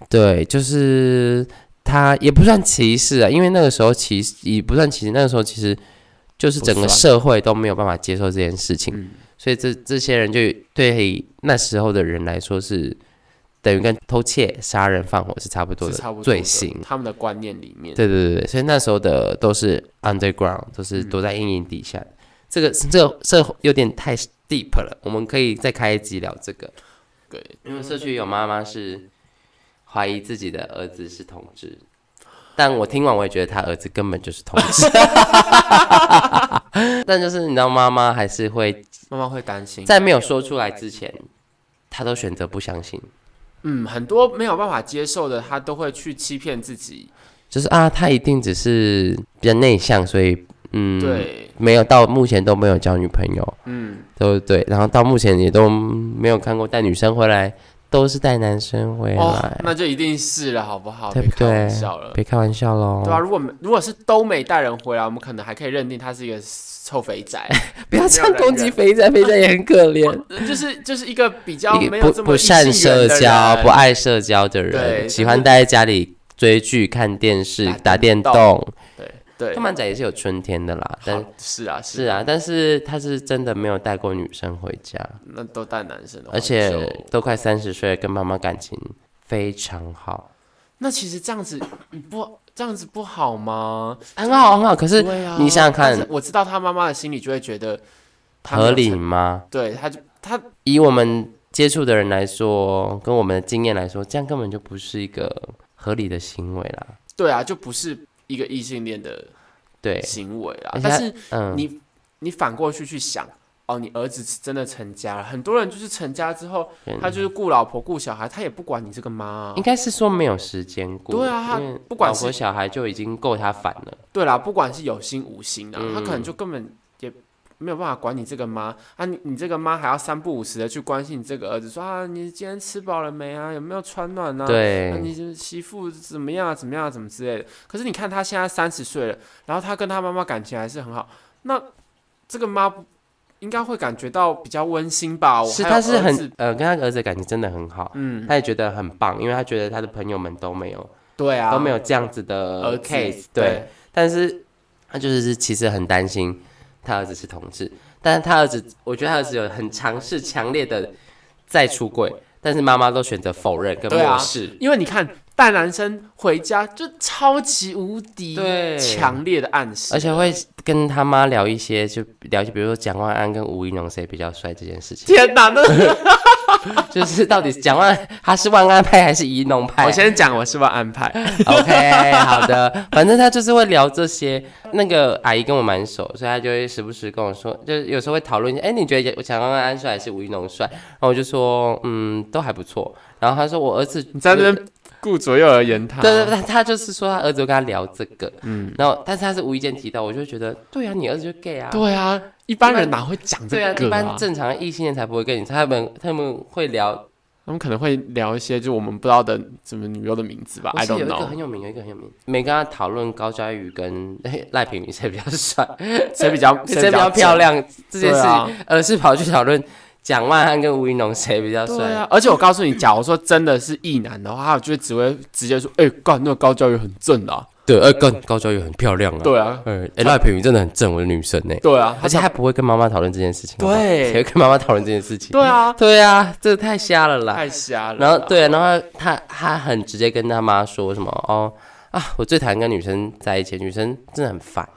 对，就是。他也不算歧视啊，因为那个时候歧视也不算歧视，那个时候其实就是整个社会都没有办法接受这件事情，所以这这些人就对那时候的人来说是等于跟偷窃、杀人、放火是差不多的罪行，他们的观念里面。对对对对，所以那时候的都是 underground，都是躲在阴影底下。这个这个这有点太 deep 了，我们可以再开一集聊这个。对，因为社区有妈妈是。怀疑自己的儿子是同志，但我听完我也觉得他儿子根本就是同志。*laughs* 但就是你知道，妈妈还是会，妈妈会担心，在没有说出来之前，他都选择不相信。嗯，很多没有办法接受的，他都会去欺骗自己，就是啊，他一定只是比较内向，所以嗯，对，没有到目前都没有交女朋友，嗯，都对，然后到目前也都没有看过带女生回来。都是带男生回来，那就一定是了，好不好？对不对？别开玩笑喽。对啊，如果如果是都没带人回来，我们可能还可以认定他是一个臭肥仔。*laughs* 不要这样攻击肥仔，肥仔也很可怜。*laughs* 就是就是一个比较没有这么不善社交、不爱社交的人，喜欢待在家里追剧、看电视、打电动。对。对，动漫仔也是有春天的啦，但是啊，是啊，但是他是真的没有带过女生回家，那都带男生的，而且都快三十岁，跟妈妈感情非常好。那其实这样子不这样子不好吗？很好很好，可是你想想看，我知道他妈妈的心里就会觉得合理吗？对，他就他以我们接触的人来说，跟我们的经验来说，这样根本就不是一个合理的行为啦。对啊，就不是。一个异性恋的对。行为啊，但是你你反过去去想，哦，你儿子真的成家了，很多人就是成家之后，他就是顾老婆顾小孩，他也不管你这个妈，应该是说没有时间顾，对啊，他不管老婆小孩就已经够他烦了，对啦，不管是有心无心的，他可能就根本。没有办法管你这个妈啊，你你这个妈还要三不五时的去关心你这个儿子，说啊，你今天吃饱了没啊？有没有穿暖啊？对，你媳妇怎么样？怎么样？怎么之类的？可是你看他现在三十岁了，然后他跟他妈妈感情还是很好，那这个妈应该会感觉到比较温馨吧？是，他是很呃，跟他儿子感情真的很好，嗯，他也觉得很棒，因为他觉得他的朋友们都没有，对啊，都没有这样子的 case，对，但是他就是其实很担心。他儿子是同志，但是他儿子，我觉得他儿子有很强势、强烈的再出柜，但是妈妈都选择否认跟漠视，因为你看带男生回家就超级无敌强烈的暗示，而且会跟他妈聊一些，就聊，一些比如说蒋万安跟吴一农谁比较帅这件事情。天哪，那 *laughs* *laughs* 就是到底蒋万他是万安派还是宜农派？我先讲我是万安派。OK，好的，反正他就是会聊这些。那个阿姨跟我蛮熟，所以她就会时不时跟我说，就是有时候会讨论一下，哎，你觉得蒋万安帅还是吴宜农帅？然后我就说，嗯，都还不错。然后他说我儿子你在那边。顾左右而言他，对对对，他就是说他儿子跟他聊这个，嗯，然后但是他是无意间提到，我就觉得对啊，你儿子就 gay 啊，对啊，一般人哪会讲这个啊？一般正常异性恋才不会跟你，他们他们会聊，他们可能会聊一些就我们不知道的什么女优的名字吧。I don't know。有一个很有名，有一个很有名，没跟他讨论高佳宇跟赖品妤谁比较帅，谁比较 *laughs* 谁比较漂亮这件事情，而是跑去讨论。蒋万安跟吴云龙谁比较帅啊？而且我告诉你，假如说真的是异男的话，我就只会直接说：“哎，干那个高教育很正啊。”对，哎，高高教育很漂亮啊。对啊，哎，赖品妤真的很正，我的女神呢。对啊，而且还不会跟妈妈讨论这件事情。对，会跟妈妈讨论这件事情。对啊，对啊，这太瞎了啦！太瞎了。然后对，然后他他很直接跟他妈说什么哦啊，我最讨厌跟女生在一起，女生真的很烦。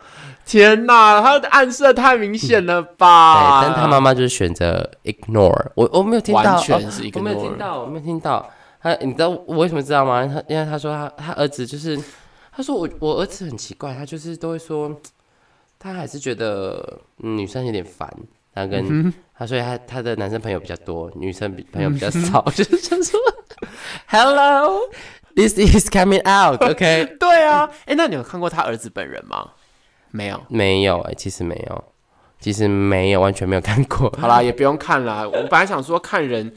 天哪，他的暗示太明显了吧？对，但他妈妈就是选择 ignore 我，我没有听到，完全是 ignore，我没有听到，我没有听到。他，你知道我为什么知道吗？他因为他说他他儿子就是，他说我我儿子很奇怪，他就是都会说，他还是觉得女生有点烦。他跟他说他他的男生朋友比较多，女生朋友比较少，就是想说，Hello，this is coming out，OK？*laughs* 对啊，哎，那你有看过他儿子本人吗？没有，没有哎，其实没有，其实没有，完全没有看过。*laughs* 好啦，也不用看啦。我本来想说看人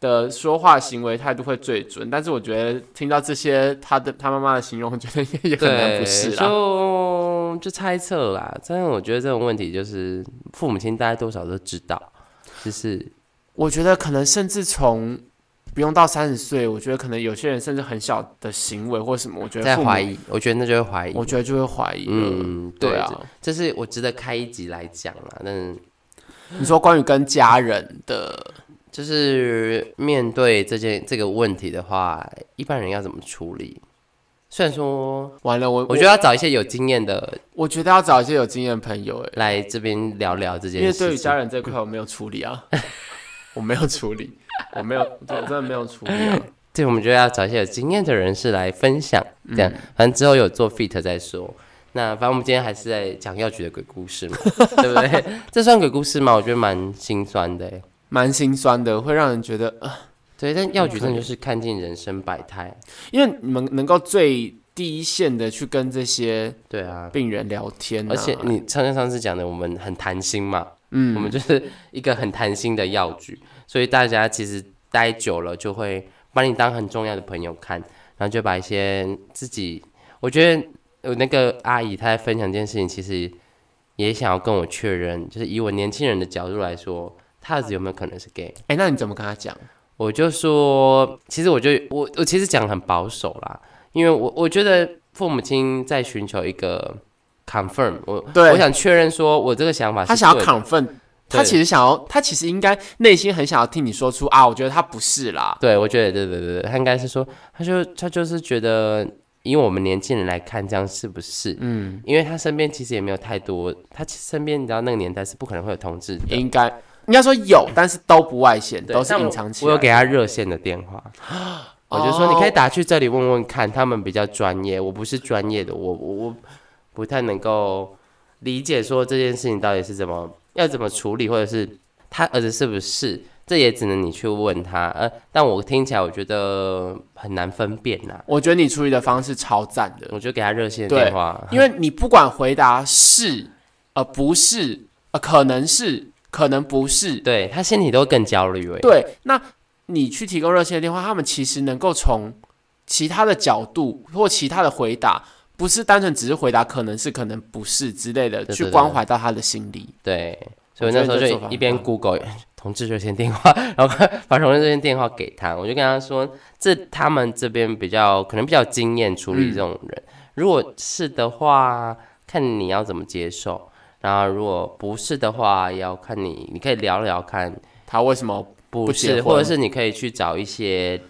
的说话行为态度会最准，但是我觉得听到这些他的他妈妈的形容，我觉得也很难不是啦。就就猜测啦，但是我觉得这种问题就是父母亲大概多少都知道，就是我觉得可能甚至从。不用到三十岁，我觉得可能有些人甚至很小的行为或什么，我觉得在怀疑，我觉得那就会怀疑，我觉得就会怀疑。嗯，对啊，这是我值得开一集来讲了。但你说关于跟家人的，就是面对这件这个问题的话，一般人要怎么处理？虽然说完了，我我觉得要找一些有经验的，我觉得要找一些有经验的朋友来这边聊聊这件事。因为对于家人这块，我没有处理啊，*laughs* 我没有处理。我没有，我真的没有处理。*laughs* 对，我们就要找一些有经验的人士来分享，这样，反正之后有做 fit 再说。那反正我们今天还是在讲药局的鬼故事嘛，*laughs* 对不对？*laughs* 这算鬼故事吗？我觉得蛮心酸的，蛮心酸的，会让人觉得啊，对。但药局真的就是看尽人生百态，因为你们能够最第一线的去跟这些对啊病人聊天，而且你上上次讲的，我们很谈心嘛，嗯，我们就是一个很谈心的药局。所以大家其实待久了，就会把你当很重要的朋友看，然后就把一些自己，我觉得有那个阿姨她在分享这件事情，其实也想要跟我确认，就是以我年轻人的角度来说，他儿子有没有可能是 gay？哎，那你怎么跟他讲？我就说，其实我就我我其实讲很保守啦，因为我我觉得父母亲在寻求一个 confirm，我我想确认说我这个想法，他想要 confirm。他其实想要，他其实应该内心很想要听你说出啊，我觉得他不是啦。对，我觉得对对对对，他应该是说，他就他就是觉得，以我们年轻人来看，这样是不是？嗯，因为他身边其实也没有太多，他身边你知道那个年代是不可能会有同志的，应该应该说有，但是都不外显，都是隐藏起来。我有给他热线的电话，*gasps* 我就说你可以打去这里问问看，他们比较专业，我不是专业的，我我我不太能够理解说这件事情到底是怎么。要怎么处理，或者是他儿子是不是？这也只能你去问他。呃，但我听起来我觉得很难分辨呐。我觉得你处理的方式超赞的。我就给他热线电话，因为你不管回答是，呃，不是，呃，可能是，可能不是，对他心里都更焦虑。对，那你去提供热线电话，他们其实能够从其他的角度或其他的回答。不是单纯只是回答可能是可能不是之类的，去关怀到他的心理。对，所以那时候就一边 Google 同志热线电话，*laughs* 然后把同志热线电话给他，我就跟他说，这他们这边比较可能比较经验处理这种人，如果是的话，看你要怎么接受；然后如果不是的话，要看你，你可以聊聊看他为什么不是，或者是你可以去找一些。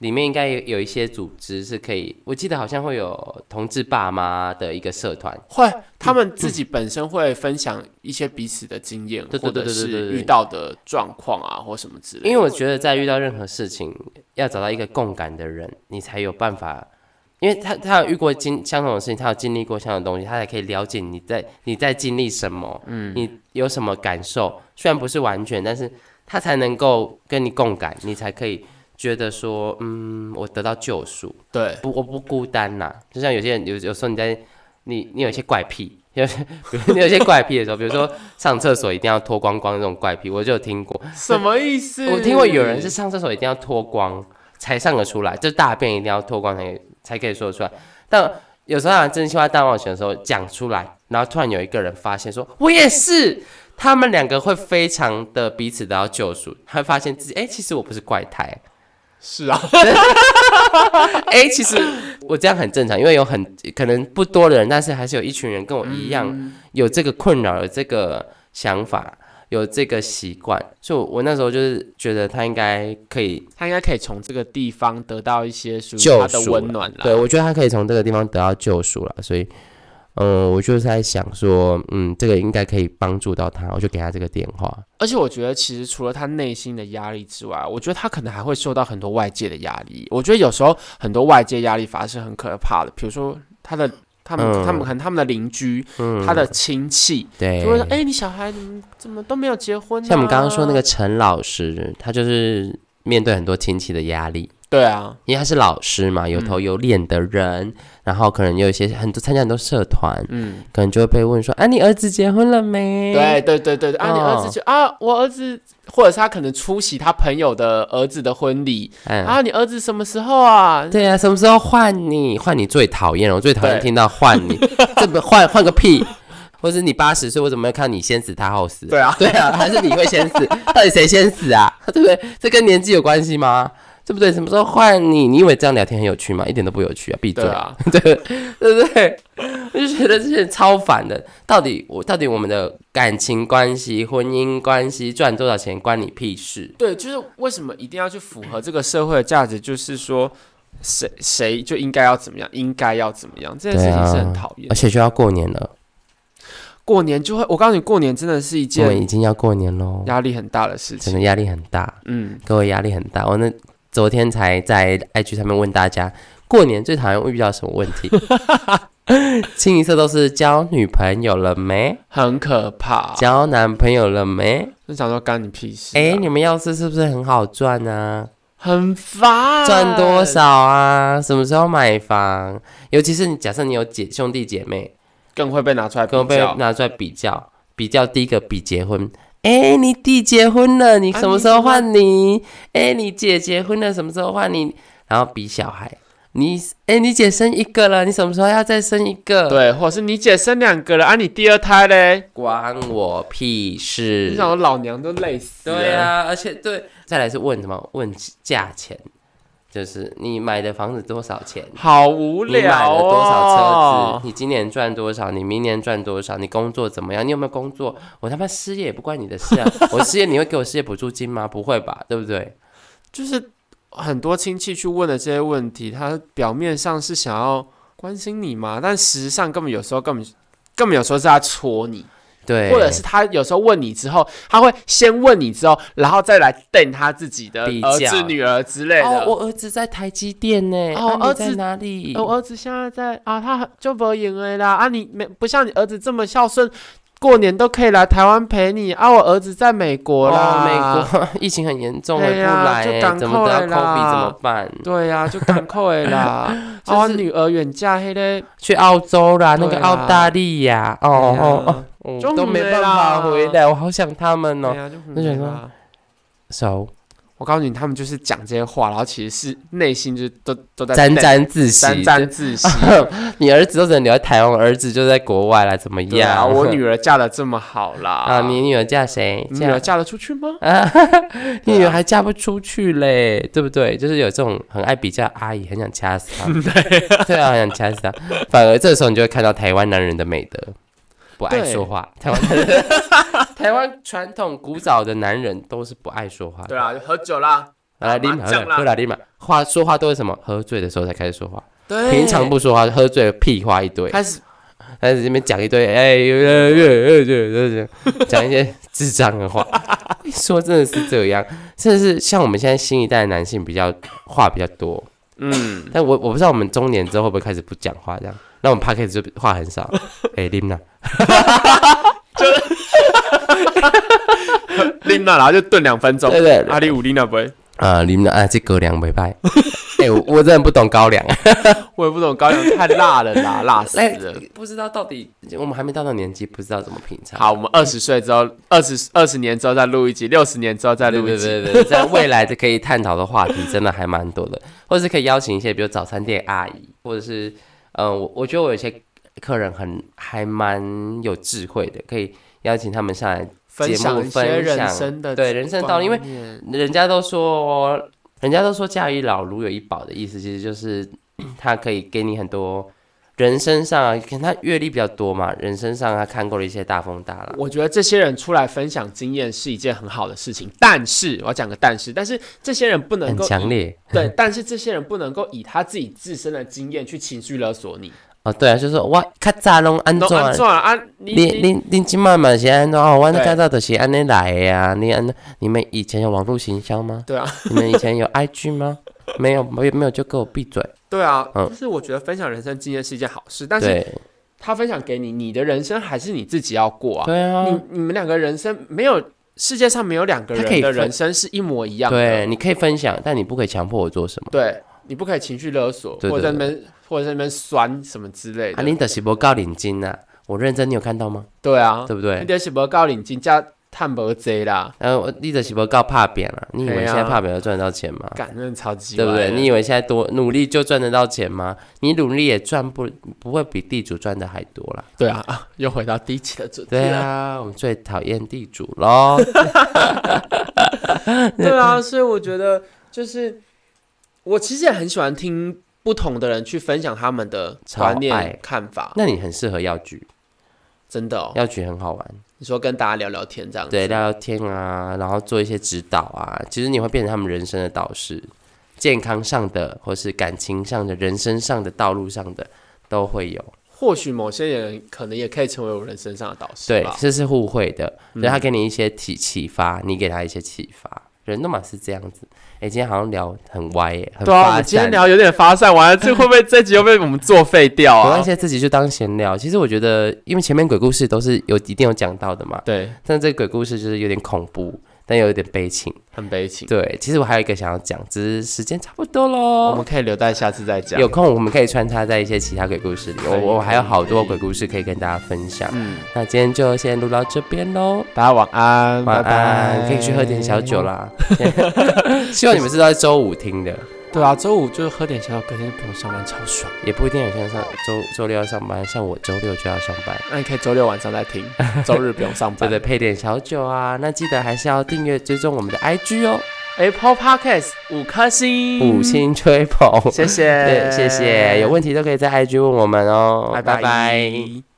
里面应该有有一些组织是可以，我记得好像会有同志爸妈的一个社团，会他们自己本身会分享一些彼此的经验，或者是遇到的状况啊，或什么之类。因为我觉得在遇到任何事情，要找到一个共感的人，你才有办法，因为他他有遇过经相同的事情，他有经历过相同的东西，他才可以了解你在你在经历什么，嗯，你有什么感受，虽然不是完全，但是他才能够跟你共感，你才可以。觉得说，嗯，我得到救赎，对，不，我不孤单呐。就像有些人有有时候你在你你有一些怪癖，有些 *laughs* 你有些怪癖的时候，比如说上厕所一定要脱光光这种怪癖，我就有听过。什么意思？我听过有人是上厕所一定要脱光才上得出来，就大便一定要脱光才才可以说得出来。但有时候啊，真心话大冒险的时候讲出来，然后突然有一个人发现说，我也是。他们两个会非常的彼此得到救赎，会发现自己，哎，其实我不是怪胎。是啊，*laughs* 哎，其实我这样很正常，因为有很可能不多的人，但是还是有一群人跟我一样有这个困扰，有这个想法，有这个习惯，所以，我那时候就是觉得他应该可以，他应该可以从这个地方得到一些属于他的温暖对，我觉得他可以从这个地方得到救赎了，所以。嗯，我就是在想说，嗯，这个应该可以帮助到他，我就给他这个电话。而且我觉得，其实除了他内心的压力之外，我觉得他可能还会受到很多外界的压力。我觉得有时候很多外界压力反而是很可怕的，比如说他的、他们、他们可能他们的邻居、他的亲戚，对，就会说：“哎，你小孩怎么怎么都没有结婚？”像我们刚刚说那个陈老师，他就是面对很多亲戚的压力。对啊，因为他是老师嘛，有头有脸的人，然后可能有一些很多参加很多社团，嗯，可能就会被问说：“啊，你儿子结婚了没？”对对对对啊，你儿子就啊，我儿子，或者是他可能出席他朋友的儿子的婚礼，啊，你儿子什么时候啊？对啊，什么时候换你？换你最讨厌了，我最讨厌听到换你，*laughs* 这不换换个屁！或者你八十岁，我怎么会看你先死他后死？对啊，对啊，还是你会先死？到底谁先死啊？对不对？这跟年纪有关系吗？对不对？什么时候换你？你以为这样聊天很有趣吗？一点都不有趣啊！闭嘴啊！*laughs* 对对不对？我就觉得这些超烦的。到底我到底我们的感情关系、婚姻关系赚多少钱关你屁事？对，就是为什么一定要去符合这个社会的价值？就是说，谁谁就应该要怎么样，应该要怎么样？这件事情是很讨厌。而且就要过年了，过年就会，我告诉你，过年真的是一件我们已经要过年喽，压力很大的事情，真的压力很大。嗯，各位压力很大。我那。昨天才在 IG 上面问大家，过年最讨厌遇到什么问题？*laughs* 清一色都是交女朋友了没？很可怕。交男朋友了没？就想说干你屁事。哎，你们要是是不是很好赚啊？很烦。赚多少啊？什么时候买房？尤其是你假设你有姐兄弟姐妹，更会被拿出来，更会被拿出来比较。比较第一个比结婚。哎，你弟结婚了，你什么时候换你？哎，你姐结婚了，什么时候换你？然后比小孩，你哎，你姐生一个了，你什么时候要再生一个？对，或者是你姐生两个了，啊，你第二胎嘞？关我屁事！你想我老娘都累死。对啊，而且对，再来是问什么？问价钱。就是你买的房子多少钱？好无聊。你买了多少车子？你今年赚多少？你明年赚多少？你工作怎么样？你有没有工作？我他妈失业也不关你的事啊！*laughs* 我失业你会给我失业补助金吗？不会吧，对不对？就是很多亲戚去问的这些问题，他表面上是想要关心你嘛，但实际上根本有时候根本根本有时候是在戳你。对，或者是他有时候问你之后，他会先问你之后，然后再来瞪他自己的儿子、女儿之类的。哦，我儿子在台积电呢。哦，儿子哪里？我儿子现在在啊，他就不赢了啦。啊，你没不像你儿子这么孝顺。过年都可以来台湾陪你啊！我儿子在美国啦，美国疫情很严重，回不来，怎么得 COVID 怎么办？对呀，就赶快啦！*laughs* 啊，我女儿远嫁黑嘞，去澳洲啦，那个澳大利亚，哦哦哦，都没办法回来，我好想他们哦，那什么，so。我告诉你，他们就是讲这些话，然后其实是内心就都都在沾沾自喜，沾沾自喜。你儿子都只能留在台湾，儿子就在国外了，怎么样？我女儿嫁的这么好啦！*laughs* 啊，你女儿嫁谁？你女儿嫁得出去吗？啊 *laughs* 你女儿还嫁不出去嘞，对不对？就是有这种很爱比较阿姨，很想掐死她。*laughs* 对啊，很想掐死她。反而这时候你就会看到台湾男人的美德。不爱说话，台湾台湾传统古早的男人都是不爱说话。对啊，就喝酒啦，来拎嘛，喝来立马。话说话都是什么？喝醉的时候才开始说话，对，平常不说话，喝醉了屁话一堆，开始开始这边讲一堆，哎，越越越越讲一些智障的话。说真的是这样，甚至是像我们现在新一代的男性比较话比较多，嗯，但我我不知道我们中年之后会不会开始不讲话这样，那我们 p 开始就话很少，哎，林娜，就 *laughs* 林娜，然后就炖两分钟，对对，阿里五林娜不会。啊，你们啊，这高粱没拜。*laughs* 哎，我我真的不懂高粱，*laughs* 我也不懂高粱，太辣了啦，辣死了。不知道到底，我们还没到那年纪，不知道怎么品尝。好，我们二十岁之后，二十二十年之后再录一集，六十年之后再录一集。对对对，在未来的可以探讨的话题真的还蛮多的，或者是可以邀请一些，比如早餐店阿姨，或者是，嗯，我我觉得我有些客人很还蛮有智慧的，可以邀请他们上来。分享一些人生的对人生道理，因为人家都说，人家都说家有老如有一宝的意思，其实就是他可以给你很多人生上，可能他阅历比较多嘛，人生上他看过了一些大风大浪。我觉得这些人出来分享经验是一件很好的事情，但是我要讲个但是，但是这些人不能够强烈对，但是这些人不能够以他自己自身的经验去情绪勒索你。哦，对啊，就是我较早拢安怎？安怎啊？你你你今晚嘛是安怎？哦，我较早就是安尼来的啊。你安，你们以前有网络行销吗？对啊。你们以前有 IG 吗？没有，没有，没有，就给我闭嘴。对啊，嗯，就是我觉得分享人生经验是一件好事，但是他分享给你，你的人生还是你自己要过啊。对啊。你你们两个人生没有世界上没有两个人的人生是一模一样的。对，你可以分享，但你不可以强迫我做什么。对，你不可以情绪勒索，或者那边。或者在那边酸什么之类的。啊，你的是不告领金呐？我认真，你有看到吗？对啊，对不对？你的是不告领金加探博贼啦。然后你的是不告怕扁了？你以为现在怕扁要赚得到钱吗？感觉超级对不对？你以为现在多努力就赚得到钱吗？你努力也赚不不会比地主赚的还多啦。对啊，*laughs* 又回到低级的主题。对啊，我们最讨厌地主喽。*laughs* 对啊，所以我觉得就是我其实也很喜欢听。不同的人去分享他们的观念看法，那你很适合药局，真的哦，药局很好玩。你说跟大家聊聊天这样子，对，聊聊天啊，然后做一些指导啊，其实你会变成他们人生的导师，健康上的或是感情上的、人生上的道路上的都会有。或许某些人可能也可以成为我人生上的导师，对，这是互惠的，所以他给你一些启启发，你给他一些启发，人都嘛是这样子。哎，今天好像聊很歪耶，对啊，今天聊有点发散，完了这会不会这集又被我们作废掉啊？没关系，自己就当闲聊。其实我觉得，因为前面鬼故事都是有一定有讲到的嘛，对。但这个鬼故事就是有点恐怖。但有一点悲情，很悲情。对，其实我还有一个想要讲，只是时间差不多喽。我们可以留待下次再讲。有空我们可以穿插在一些其他鬼故事里。我我还有好多鬼故事可以跟大家分享。嗯，那今天就先录到这边喽。大家晚安，晚安，可以去喝点小酒啦。*laughs* 希望你们是在周五听的。对啊，周五就是喝点小酒，隔天就不用上班，超爽。也不一定有些人上周周六要上班，像我周六就要上班。那你可以周六晚上再听，周日不用上班。对对，配点小酒啊。那记得还是要订阅追踪我们的 IG 哦，Apple Podcast 五颗星，五星吹捧，谢谢，谢谢。有问题都可以在 IG 问我们哦。拜拜。